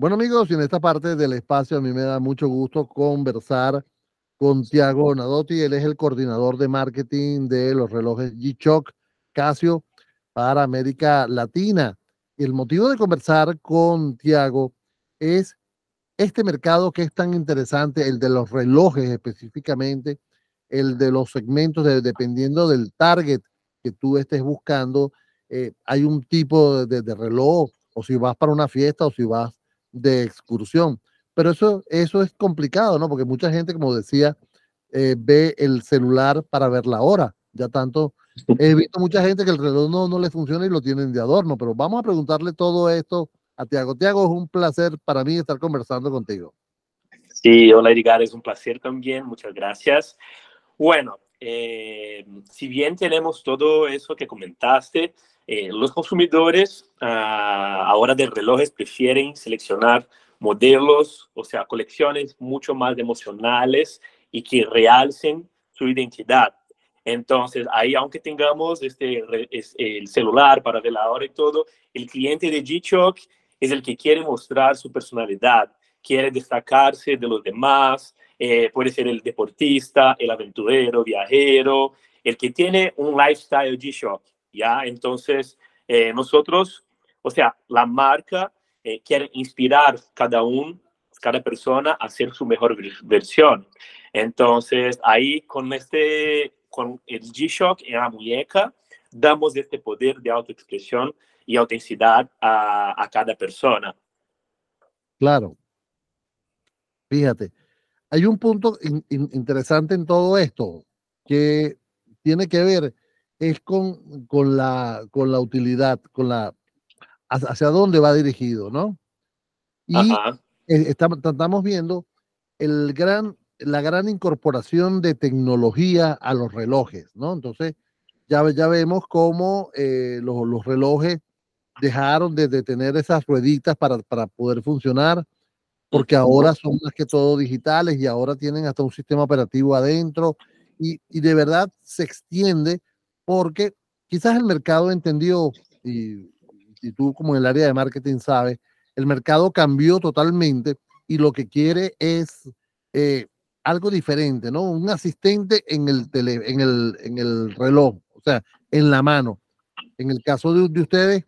Bueno amigos, y en esta parte del espacio a mí me da mucho gusto conversar con Tiago Nadotti. Él es el coordinador de marketing de los relojes G-Shock Casio para América Latina. Y el motivo de conversar con Tiago es este mercado que es tan interesante, el de los relojes específicamente, el de los segmentos, dependiendo del target que tú estés buscando, eh, hay un tipo de, de, reloj, o si vas para una fiesta o si vas de excursión. Pero eso, eso es complicado, ¿no? Porque mucha gente, como decía, eh, ve el celular para ver la hora. Ya tanto, he visto mucha gente que el reloj no, no le funciona y lo tienen de adorno, pero vamos a preguntarle todo esto a Tiago. Tiago, es un placer para mí estar conversando contigo. Sí, hola Edgar, es un placer también, muchas gracias. Bueno, eh, si bien tenemos todo eso que comentaste, eh, los consumidores ah, ahora de relojes prefieren seleccionar modelos, o sea, colecciones mucho más emocionales y que realcen su identidad. Entonces, ahí, aunque tengamos este, el celular para ver y todo, el cliente de G-Shock es el que quiere mostrar su personalidad, quiere destacarse de los demás, eh, puede ser el deportista, el aventurero, viajero, el que tiene un lifestyle G-Shock. ¿Ya? Entonces, eh, nosotros, o sea, la marca eh, quiere inspirar cada uno, cada persona a hacer su mejor versión. Entonces, ahí con este, con el G-Shock en la muñeca, damos este poder de autoexpresión y autenticidad a, a cada persona. Claro. Fíjate, hay un punto interesante en todo esto que tiene que ver es con, con, la, con la utilidad, con la hacia dónde va dirigido, ¿no? Y estamos, viendo el gran, la gran incorporación de tecnología a los relojes, ¿no? Entonces, ya, ya vemos cómo eh, los, los, relojes dejaron de, de, tener esas rueditas para, para poder funcionar, porque ahora son más que todo digitales y ahora tienen hasta un sistema operativo adentro y, y de verdad se extiende porque quizás el mercado entendió, y, tú como en el área de marketing sabes, el mercado cambió totalmente y lo que quiere es eh, algo diferente, ¿no? Un asistente en el, tele, en, el, en el reloj, o sea, en la mano. En el caso de, de ustedes,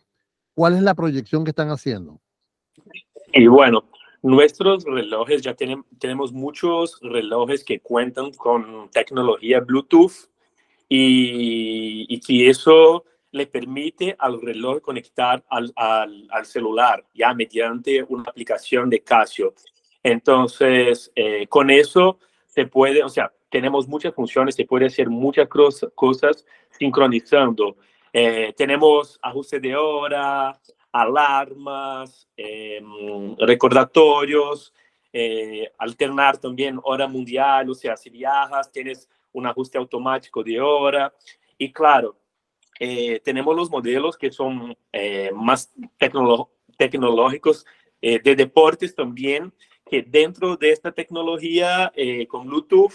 ¿cuál es la proyección que están haciendo? Y bueno, nuestros relojes, ya tienen, tenemos muchos relojes que cuentan con tecnología Bluetooth y, y que eso le permite al reloj conectar al, al, al, celular ya mediante una aplicación de Casio. Entonces, eh, con eso se puede, o sea, tenemos muchas funciones, se puede hacer muchas cosas sincronizando. Eh, tenemos ajuste de hora, alarmas, eh, recordatorios, alternar también hora mundial, o sea, si viajas, tienes un ajuste automático de hora. Y claro, eh, tenemos los modelos que son eh, más tecnológicos eh, de deportes también, que dentro de esta tecnología con Bluetooth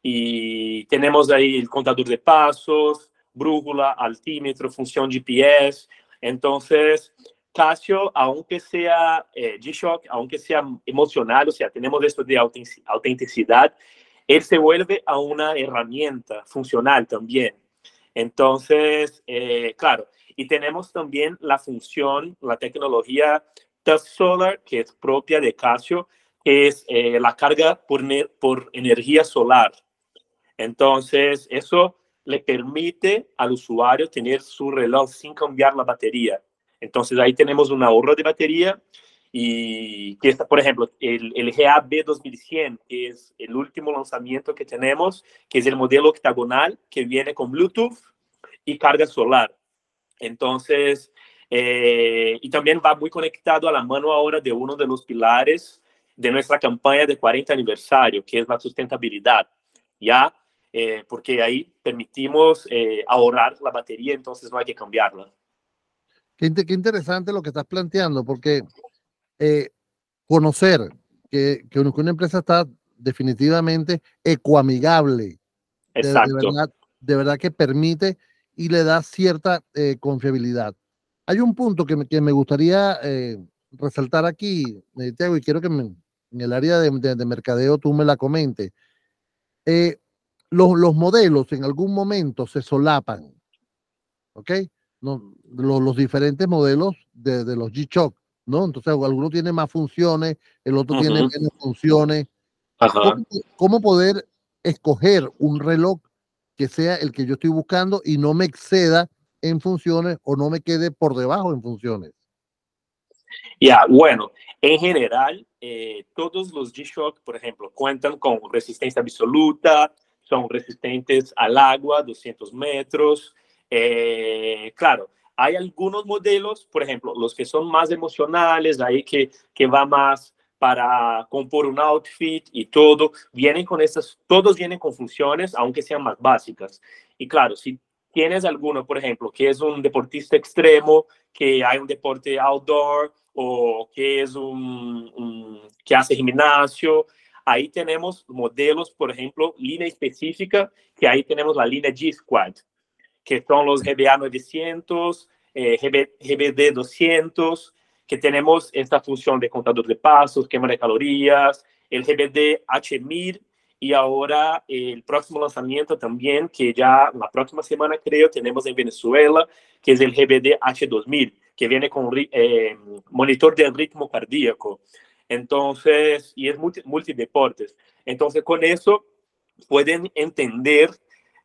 y tenemos ahí el contador de pasos, brújula, altímetro, función GPS. Entonces, Casio, aunque sea G-Shock, aunque sea emocional, o sea, tenemos esto de autenticidad, él se vuelve a una herramienta funcional también. Entonces, eh, claro, y tenemos también la función, la tecnología Touch Solar, que es propia de Casio, que es eh, la carga por, por energía solar. Entonces, eso le permite al usuario tener su reloj sin cambiar la batería. Entonces, ahí tenemos un ahorro de batería y que por ejemplo, el, el GAB 2100, que es el último lanzamiento que tenemos, que es el modelo octagonal que viene con Bluetooth y carga solar. Entonces, eh, y también va muy conectado a la mano ahora de uno de los pilares de nuestra campaña de 40 aniversario, que es la sustentabilidad, ¿ya? Eh, porque ahí permitimos eh, ahorrar la batería, entonces no hay que cambiarla. Qué, qué interesante lo que estás planteando, porque eh, conocer que, que, una empresa está definitivamente ecoamigable. Exacto. De, de, verdad, de verdad que permite y le da cierta eh, confiabilidad. Hay un punto que me, que me gustaría eh, resaltar aquí, eh, Tiago, y quiero que en el área de, mercadeo tú me la comentes. Eh, los, los, modelos en algún momento se solapan, ¿ok? No, los, diferentes modelos de, de los G-Shock, ¿no? Entonces, alguno tiene más funciones, el otro tiene menos funciones. ¿Cómo, poder escoger un reloj que sea el que yo estoy buscando y no me exceda en funciones o no me quede por debajo en funciones? Ya, bueno, en general, eh, todos los G-Shock, por ejemplo, cuentan con resistencia absoluta, son resistentes al agua, 200 metros. Eh, claro, hay algunos modelos, por ejemplo, los que son más emocionales, ahí que, que va más para compor un outfit y todo, vienen con estas, todos vienen con funciones, aunque sean más básicas. Y claro, si tienes alguno, por ejemplo, que es un deportista extremo, que hay un deporte outdoor o que es un, que hace gimnasio, ahí tenemos modelos, por ejemplo, línea específica, que ahí tenemos la línea G Squad, que son los GBA 900, eh, GBD 200, que tenemos esta función de contador de pasos, quema de calorías, el GBD H1000 y ahora el próximo lanzamiento también, que ya la próxima semana creo tenemos en Venezuela, que es el GBD H2000, que viene con eh, monitor de ritmo cardíaco. Entonces, y es multi, multideportes. Entonces, con eso pueden entender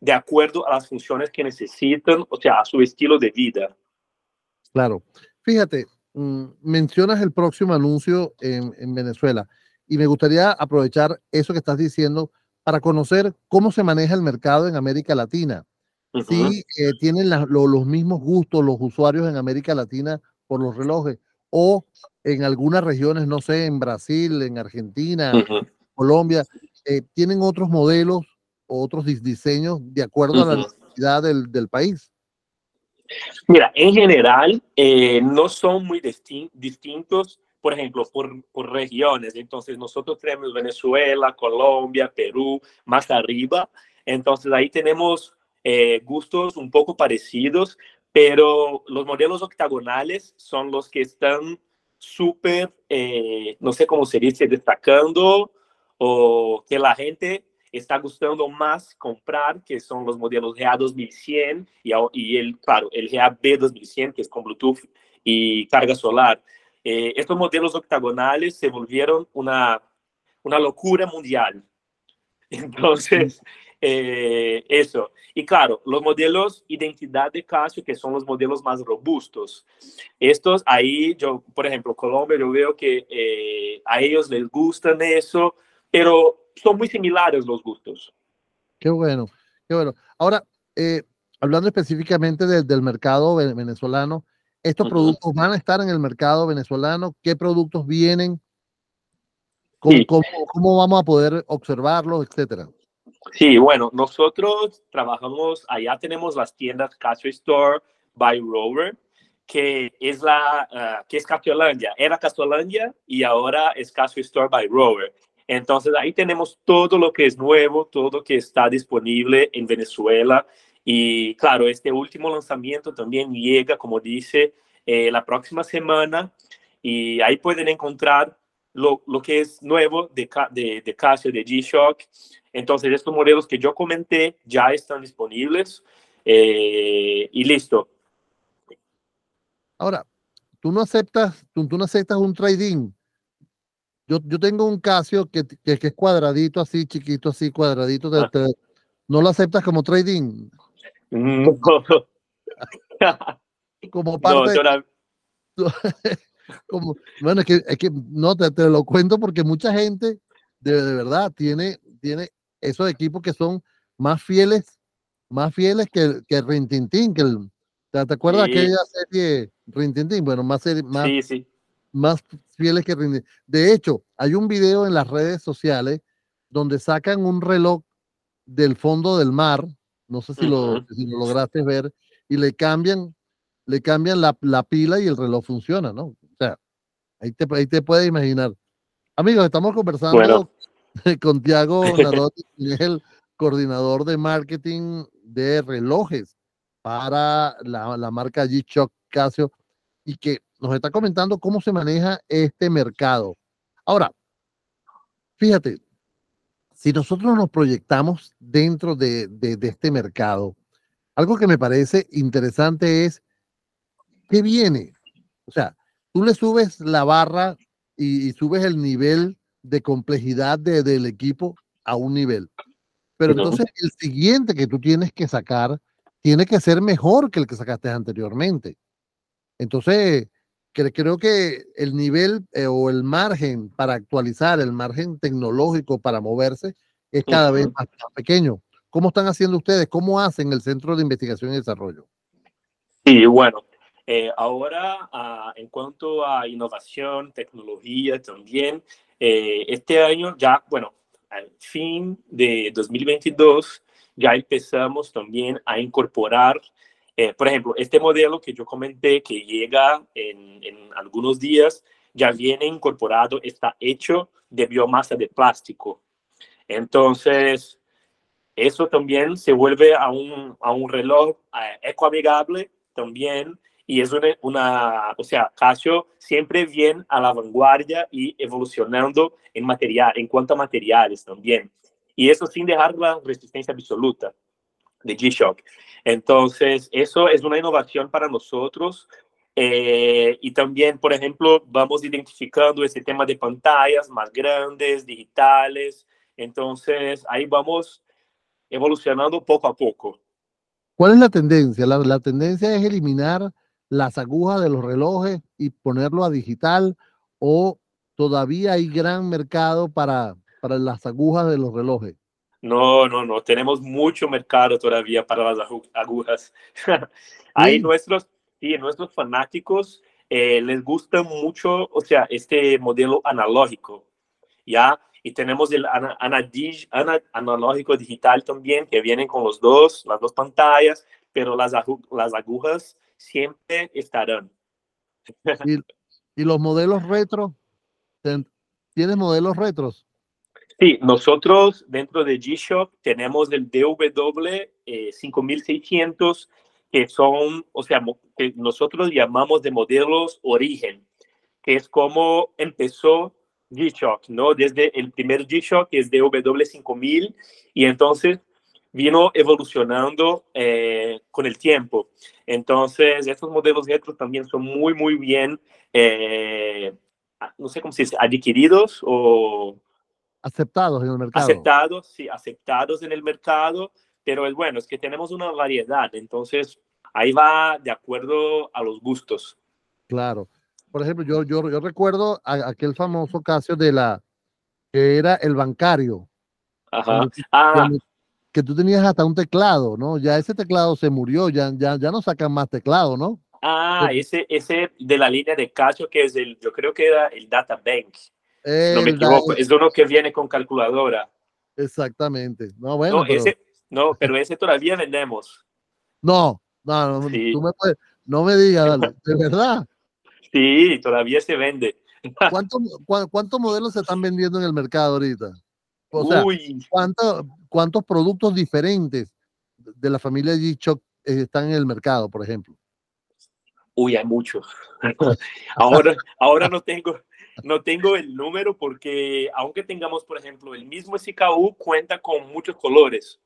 de acuerdo a las funciones que necesitan, o sea, a su estilo de vida. Claro. Fíjate, Mm, mencionas el próximo anuncio en, en, Venezuela y me gustaría aprovechar eso que estás diciendo para conocer cómo se maneja el mercado en América Latina. Si eh, tienen los mismos gustos los usuarios en América Latina por los relojes o en algunas regiones, no sé, en Brasil, en Argentina, Colombia, eh, tienen otros modelos otros diseños de acuerdo a la necesidad del, del país. Mira, en general eh, no son muy distintos, por ejemplo, por, por, regiones. Entonces, nosotros tenemos Venezuela, Colombia, Perú, más arriba. Entonces, ahí tenemos eh, gustos un poco parecidos, pero los modelos octagonales son los que están súper, eh, no sé cómo se dice, destacando o que la gente está gustando más comprar, que son los modelos GA 2100 y, y el, claro, el GA B 2100, que es con Bluetooth y carga solar. Eh, estos modelos octagonales se volvieron una, una locura mundial. Entonces, eh, eso. Y claro, los modelos identidad de Casio, que son los modelos más robustos. Estos ahí, yo, por ejemplo, Colombia, yo veo que eh, a ellos les gustan eso, pero son muy similares los gustos. Qué bueno, qué bueno. Ahora, eh, hablando específicamente del mercado venezolano, ¿estos productos van a estar en el mercado venezolano? ¿Qué productos vienen? ¿Cómo, vamos a poder observarlos, etcétera? Sí, bueno, nosotros trabajamos, allá tenemos las tiendas Casio Store by Rover, que es la, uh, que es Casiolandia. Era Casiolandia y ahora es Casio Store by Rover. Entonces ahí tenemos todo lo que es nuevo, todo lo que está disponible en Venezuela. Y claro, este último lanzamiento también llega, como dice, eh, la próxima semana. Y ahí pueden encontrar lo, lo que es nuevo de, de, de Casio, de G-Shock. Entonces estos modelos que yo comenté ya están disponibles. Eh, y listo. Ahora, tú no aceptas, tú, tú no aceptas un trading yo, yo tengo un Casio que, que, es cuadradito, así, chiquito, así, cuadradito. Ah. ¿No lo aceptas como trading? Mm, como parte. como, bueno, es que, es que no te, te, lo cuento porque mucha gente de, de, verdad tiene, tiene esos equipos que son más fieles, más fieles que, que Rintintín, que el, ¿te, acuerdas de aquella serie Rintintín? Bueno, más serie, más, sí, sí más fieles que rinden. De hecho, hay un video en las redes sociales donde sacan un reloj del fondo del mar, no sé si, lo, lograste ver, y le cambian, le cambian la, pila y el reloj funciona, ¿no? O sea, ahí te, ahí te puedes imaginar. Amigos, estamos conversando con Tiago Nadotti, que es el coordinador de marketing de relojes para la, la marca G-Shock Casio, y que nos está comentando cómo se maneja este mercado. Ahora, fíjate, si nosotros nos proyectamos dentro de, este mercado, algo que me parece interesante es qué viene. O sea, tú le subes la barra y, subes el nivel de complejidad del equipo a un nivel. Pero entonces el siguiente que tú tienes que sacar tiene que ser mejor que el que sacaste anteriormente. Entonces, creo que el nivel eh, o el margen para actualizar, el margen tecnológico para moverse, es cada vez más, pequeño. ¿Cómo están haciendo ustedes? ¿Cómo hacen el Centro de Investigación y Desarrollo? Sí, bueno, eh, ahora ah, en cuanto a innovación, tecnología también, eh, este año ya, bueno, al fin de 2022, ya empezamos también a incorporar eh, por ejemplo, este modelo que yo comenté que llega en, algunos días, ya viene incorporado, está hecho de biomasa de plástico. Entonces, eso también se vuelve a un, a un reloj eh, ecoamigable también. Y es una, una, o sea, Casio siempre viene a la vanguardia y evolucionando en material, en cuanto a materiales también. Y eso sin dejar la resistencia absoluta de G-Shock. Entonces, eso es una innovación para nosotros. Eh, y también, por ejemplo, vamos identificando ese tema de pantallas más grandes, digitales. Entonces, ahí vamos evolucionando poco a poco. ¿Cuál es la tendencia? La, la tendencia es eliminar las agujas de los relojes y ponerlo a digital o todavía hay gran mercado para, para las agujas de los relojes? No, no, no, tenemos mucho mercado todavía para las agujas. Hay nuestros, sí, nuestros fanáticos eh, les gusta mucho, o sea, este modelo analógico, ¿ya? Y tenemos el analógico digital también, que vienen con los dos, las dos pantallas, pero las, las agujas siempre estarán. ¿Y, ¿Y, los modelos retro? ¿Tienes modelos retros? Sí, nosotros dentro de G-Shock tenemos el DW 5600, eh, que son, o sea, que nosotros llamamos de modelos origen, que es como empezó G-Shock, ¿no? Desde el primer G-Shock, que es DW 5000, y entonces vino evolucionando eh, con el tiempo. Entonces, estos modelos retro también son muy, muy bien, eh, no sé cómo se dice, adquiridos o aceptados en el mercado. Aceptados, sí, aceptados en el mercado, pero es bueno, es que tenemos una variedad, entonces ahí va de acuerdo a los gustos. Claro. Por ejemplo, yo, yo, yo recuerdo aquel famoso caso de la, que era el bancario. Ajá. Ah. Que, tú tenías hasta un teclado, ¿no? Ya ese teclado se murió, ya, ya, ya no sacan más teclado, ¿no? Ah, ese, ese de la línea de Casio que es el, yo creo que era el Data Bank no me equivoco, es uno que viene con calculadora. Exactamente. No, bueno. No, pero... Ese, no pero ese todavía vendemos. No, no, no, me, no me digas, de verdad. Sí, todavía se vende. ¿Cuántos, ¿Cuántos modelos se están vendiendo en el mercado ahorita? O sea, ¿cuántos productos diferentes de la familia G-Shock están en el mercado, por ejemplo? Uy, hay muchos. ahora, ahora no tengo, no tengo el número porque aunque tengamos, por ejemplo, el mismo SKU, cuenta con muchos colores.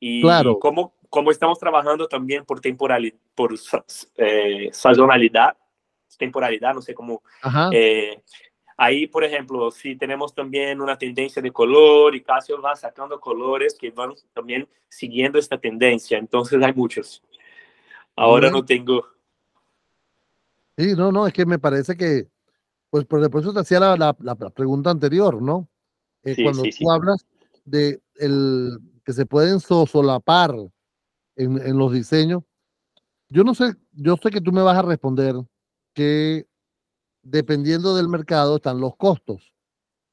Y claro. como, como estamos trabajando también por temporalidad, por eh, sazonalidad, temporalidad, no sé cómo. Eh, ahí, por ejemplo, si tenemos también una tendencia de color y Casio va sacando colores que van también siguiendo esta tendencia. Entonces hay muchos. Ahora no tengo. Sí, no, no, es que me parece que pues por eso te hacía la, la, pregunta anterior, ¿no? Eh, cuando tú hablas de el, que se pueden solapar en, en, los diseños, yo no sé, yo sé que tú me vas a responder que dependiendo del mercado están los costos.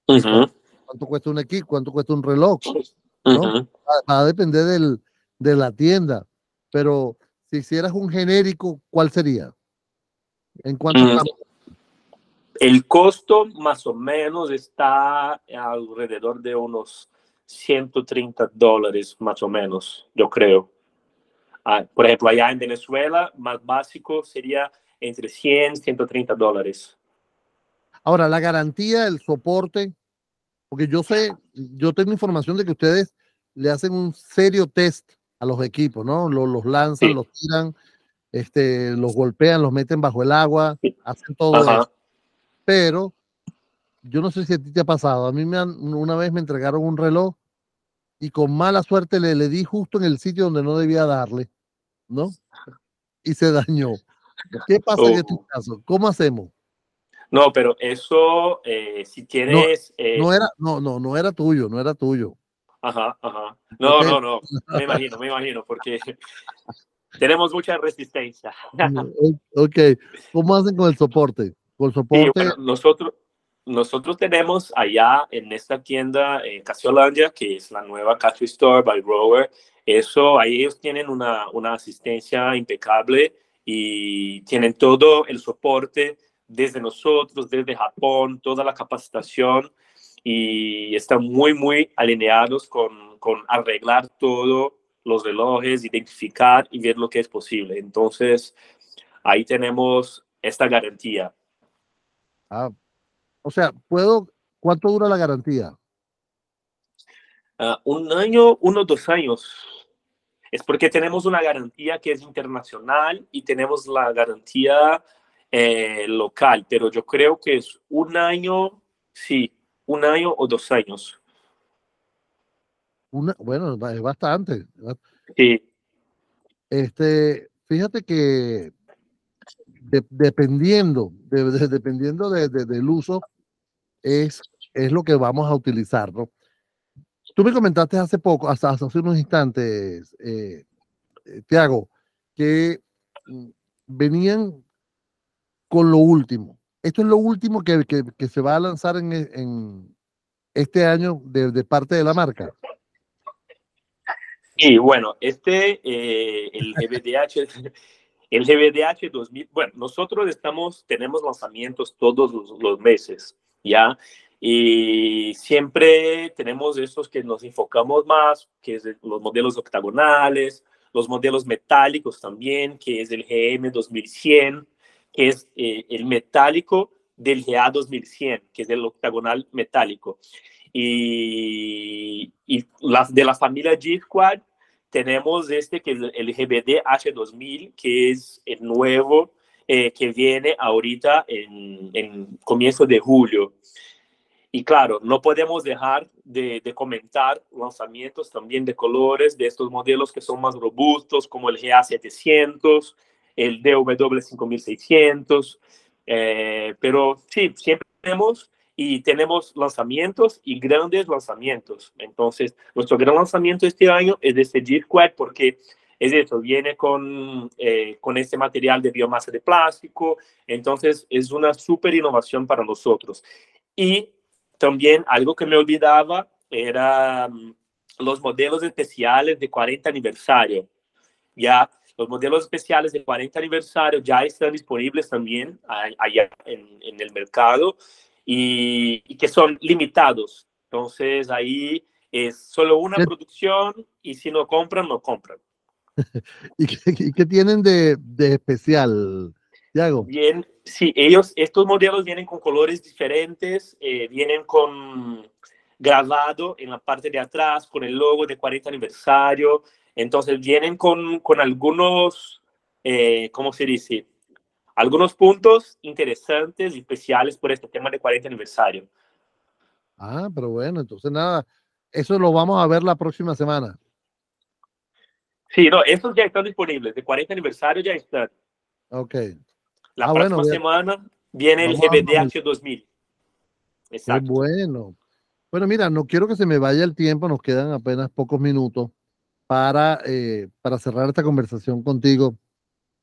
¿Cuánto cuesta un equipo? ¿Cuánto cuesta un reloj? ¿no? va, a depender del, de la tienda. Pero si hicieras un genérico, ¿cuál sería? ¿En cuánto el costo más o menos está alrededor de unos 130 dólares más o menos, yo creo. Ah, por ejemplo, allá en Venezuela, más básico sería entre 100 130 dólares. Ahora, la garantía, el soporte, porque yo sé, yo tengo información de que ustedes le hacen un serio test a los equipos, ¿no? Los, los lanzan, los tiran, este, los golpean, los meten bajo el agua, hacen todo eso. Pero yo no sé si a ti te ha pasado. A mí me han, una vez me entregaron un reloj y con mala suerte le, le di justo en el sitio donde no debía darle, ¿no? Y se dañó. ¿Qué pasa en este oh. caso? ¿Cómo hacemos? No, pero eso, eh, si tienes... Eh, no, era, no, no, no era tuyo, no era tuyo. Ajá, ajá. No, no, no, me imagino, me imagino, porque tenemos mucha resistencia. ok, ¿cómo hacen con el soporte? Con soporte. nosotros, nosotros tenemos allá en esta tienda en Casiolandia, que es la nueva Casio Store by Rover, eso, ahí ellos tienen una, una asistencia impecable y tienen todo el soporte desde nosotros, desde Japón, toda la capacitación y están muy, muy alineados con, con arreglar todo los relojes, identificar y ver lo que es posible. Entonces, ahí tenemos esta garantía. Ah, o sea, ¿puedo? ¿Cuánto dura la garantía? Uh, un año, uno, dos años. Es porque tenemos una garantía que es internacional y tenemos la garantía eh, local, pero yo creo que es un año, sí, un año o dos años. Una, bueno, es bastante. Sí. Este, fíjate que dependiendo, de, dependiendo de, del uso, es, es lo que vamos a utilizar. Tú me comentaste hace poco, hasta, hace unos instantes, eh, eh, Tiago, que mm, venían con lo último. Esto es lo último que, que, se va a lanzar en, en este año de, parte de la marca. Y bueno, este, eh, el GBDH, el GBDH 2000, bueno, nosotros estamos, tenemos lanzamientos todos los, meses, ¿ya? Y siempre tenemos esos que nos enfocamos más, que es los modelos octagonales, los modelos metálicos también, que es el GM 2100, que es eh, el metálico del GA 2100, que es el octagonal metálico. Y, y de la familia G-Squad tenemos este que es el GBD H2000, que es el nuevo eh, que viene ahorita en, en comienzo de julio. Y claro, no podemos dejar de, comentar lanzamientos también de colores de estos modelos que son más robustos, como el GA700, el DW5600. Eh, pero sí, siempre tenemos y tenemos lanzamientos y grandes lanzamientos. Entonces, nuestro gran lanzamiento este año es de este G-Squad porque es eso, viene con, eh, con este material de biomasa de plástico, entonces es una súper innovación para nosotros. Y también algo que me olvidaba era mm, los modelos especiales de 40 aniversario. Ya los modelos especiales de 40 aniversario ya están disponibles también allá en, en el mercado y, que son limitados. Entonces ahí es solo una producción y si no compran, no compran. ¿Y qué, qué tienen de, de especial, Tiago? Bien, sí, ellos, estos modelos vienen con colores diferentes, eh, vienen con grabado en la parte de atrás, con el logo de 40 aniversario, entonces vienen con, con algunos, eh, ¿cómo se dice? Algunos puntos interesantes y especiales por este tema de 40 aniversario. Ah, pero bueno, entonces nada, eso lo vamos a ver la próxima semana. Sí, no, estos ya están disponibles, de 40 aniversario ya están. Ok. La ah, próxima semana viene el GBDH 2000. Exacto. bueno. Bueno, mira, no quiero que se me vaya el tiempo, nos quedan apenas pocos minutos para, eh, para cerrar esta conversación contigo,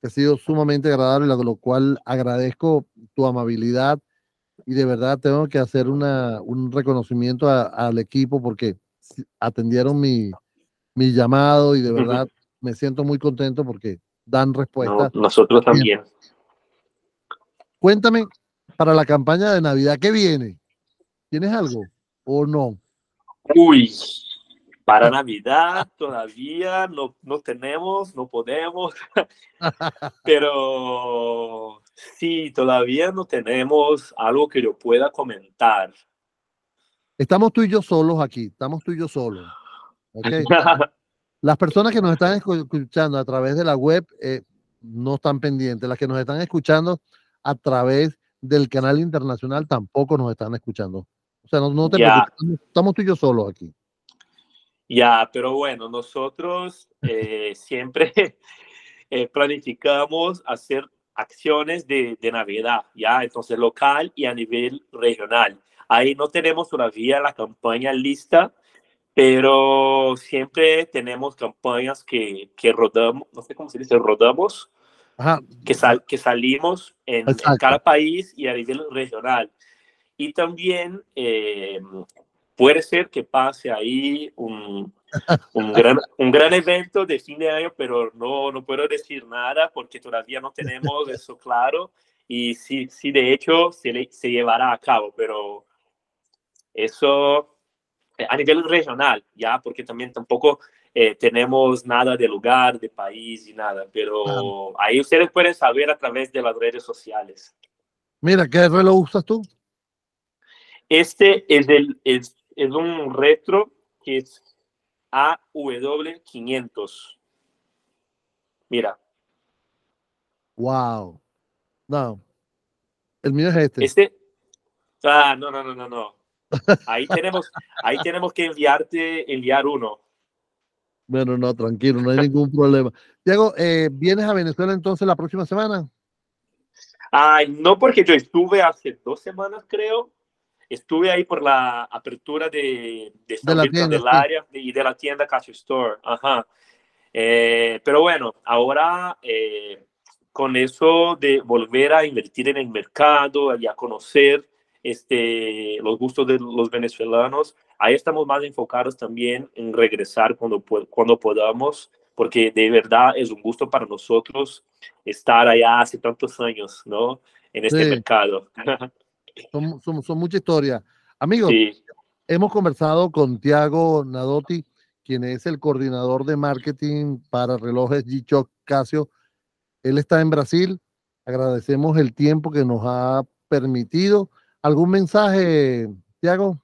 que ha sido sumamente agradable, lo cual agradezco tu amabilidad y de verdad tengo que hacer una, un reconocimiento al equipo porque atendieron mi, mi llamado y de verdad me siento muy contento porque dan respuesta. nosotros también. Cuéntame, para la campaña de Navidad, ¿qué viene? ¿Tienes algo o no? Uy, para Navidad todavía no, no tenemos, no podemos, pero Sí, todavía no tenemos algo que yo pueda comentar. Estamos tú y yo solos aquí, estamos tú y yo solos. ¿okay? Las personas que nos están escuchando a través de la web eh, no están pendientes. Las que nos están escuchando a través del canal internacional tampoco nos están escuchando. O sea, no, te preocupes, estamos tú y yo solos aquí. Ya, pero bueno, nosotros eh, siempre eh, planificamos hacer acciones de, de, Navidad, ya, entonces local y a nivel regional. Ahí no tenemos todavía la campaña lista, pero siempre tenemos campañas que, que rodamos, no sé cómo se dice, rodamos, Que, sal, que salimos en, cada país y a nivel regional. Y también eh, puede ser que pase ahí un, un, gran, un gran evento de fin de año, pero no, no puedo decir nada porque todavía no tenemos eso claro. Y sí, sí de hecho se, se llevará a cabo, pero eso eh, a nivel regional, ya, porque también tampoco eh, tenemos nada de lugar, de país y nada, pero ahí ustedes pueden saber a través de las redes sociales. Mira, ¿qué reloj usas tú? Este es, el, es, es un retro que es AW500. Mira. Wow. No. El mío es este. Este. Ah, no, no, no, no, no. Ahí tenemos, ahí tenemos que enviarte, enviar uno. Bueno, no, tranquilo, no hay ningún problema. Diego, eh, ¿vienes a Venezuela entonces la próxima semana? Ay, no, porque yo estuve hace dos semanas, creo. Estuve ahí por la apertura de, de, la tienda, del área y de la tienda Cash Store. Ajá. Eh, pero bueno, ahora eh, con eso de volver a invertir en el mercado y a conocer este, los gustos de los venezolanos. Ahí estamos más enfocados también en regresar cuando, cuando podamos, porque de verdad es un gusto para nosotros estar allá hace tantos años, ¿no? En este mercado. Son, son, son, mucha historia. Amigos, hemos conversado con Tiago Nadotti, quien es el coordinador de marketing para relojes G-Shock Casio. Él está en Brasil. Agradecemos el tiempo que nos ha permitido ¿Algún mensaje, Tiago?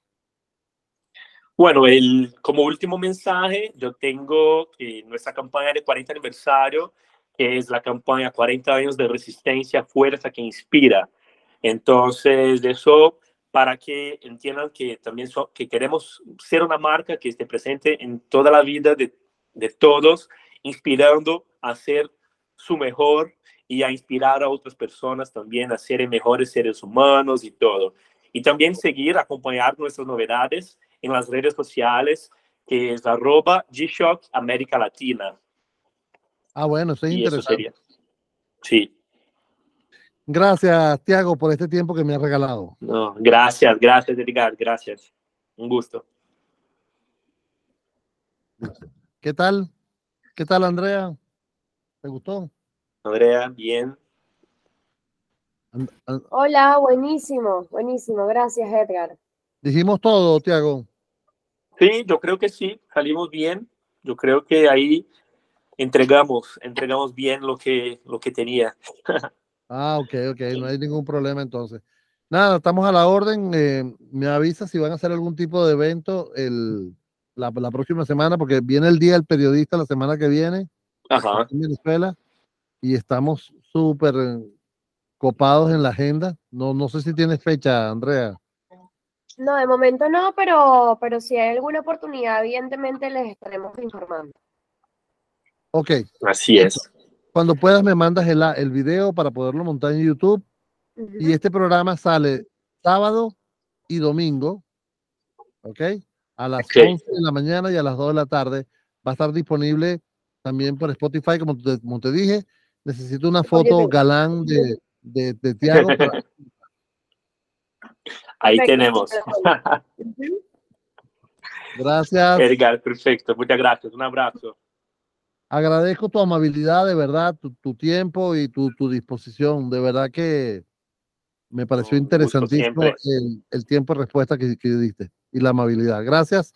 Bueno, el, como último mensaje, yo tengo nuestra campaña de 40 aniversario, que es la campaña 40 años de resistencia, fuerza que inspira. Entonces, de eso, para que entiendan que también que queremos ser una marca que esté presente en toda la vida de, de todos, inspirando a ser su mejor y a inspirar a otras personas también a ser mejores seres humanos y todo. Y también seguir, acompañar nuestras novedades en las redes sociales, que es arroba G-Shock América Latina. Ah, bueno, eso es interesante. Sí. Gracias, Tiago, por este tiempo que me has regalado. No, gracias, gracias, Edgar, gracias. Un gusto. ¿Qué tal? ¿Qué tal, Andrea? ¿Te gustó? Andrea, bien. Hola, buenísimo, buenísimo. Gracias, Edgar. Dijimos todo, Tiago. Sí, yo creo que sí, salimos bien. Yo creo que ahí entregamos, entregamos bien lo que, lo que tenía. ah, ok, ok, no hay ningún problema entonces. Nada, estamos a la orden. Eh, me avisa si van a hacer algún tipo de evento el, la, la, próxima semana, porque viene el Día del Periodista la semana que viene. Ajá. En Venezuela y estamos súper copados en la agenda. No, no sé si tienes fecha, Andrea. No, de momento no, pero, pero si hay alguna oportunidad, evidentemente les estaremos informando. Ok. Así es. Cuando puedas me mandas el, el video para poderlo montar en YouTube. Y este programa sale sábado y domingo, ¿ok? A las 11 de la mañana y a las 2 de la tarde. Va a estar disponible también por Spotify, como como te dije, Necesito una foto galán de, de, de Tiago. Ahí tenemos. Gracias. Edgar, perfecto. Muchas gracias. Un abrazo. Agradezco tu amabilidad, de verdad, tu, tu tiempo y tu, tu, disposición. De verdad que me pareció interesantísimo el, el, tiempo de respuesta que, que diste y la amabilidad. Gracias.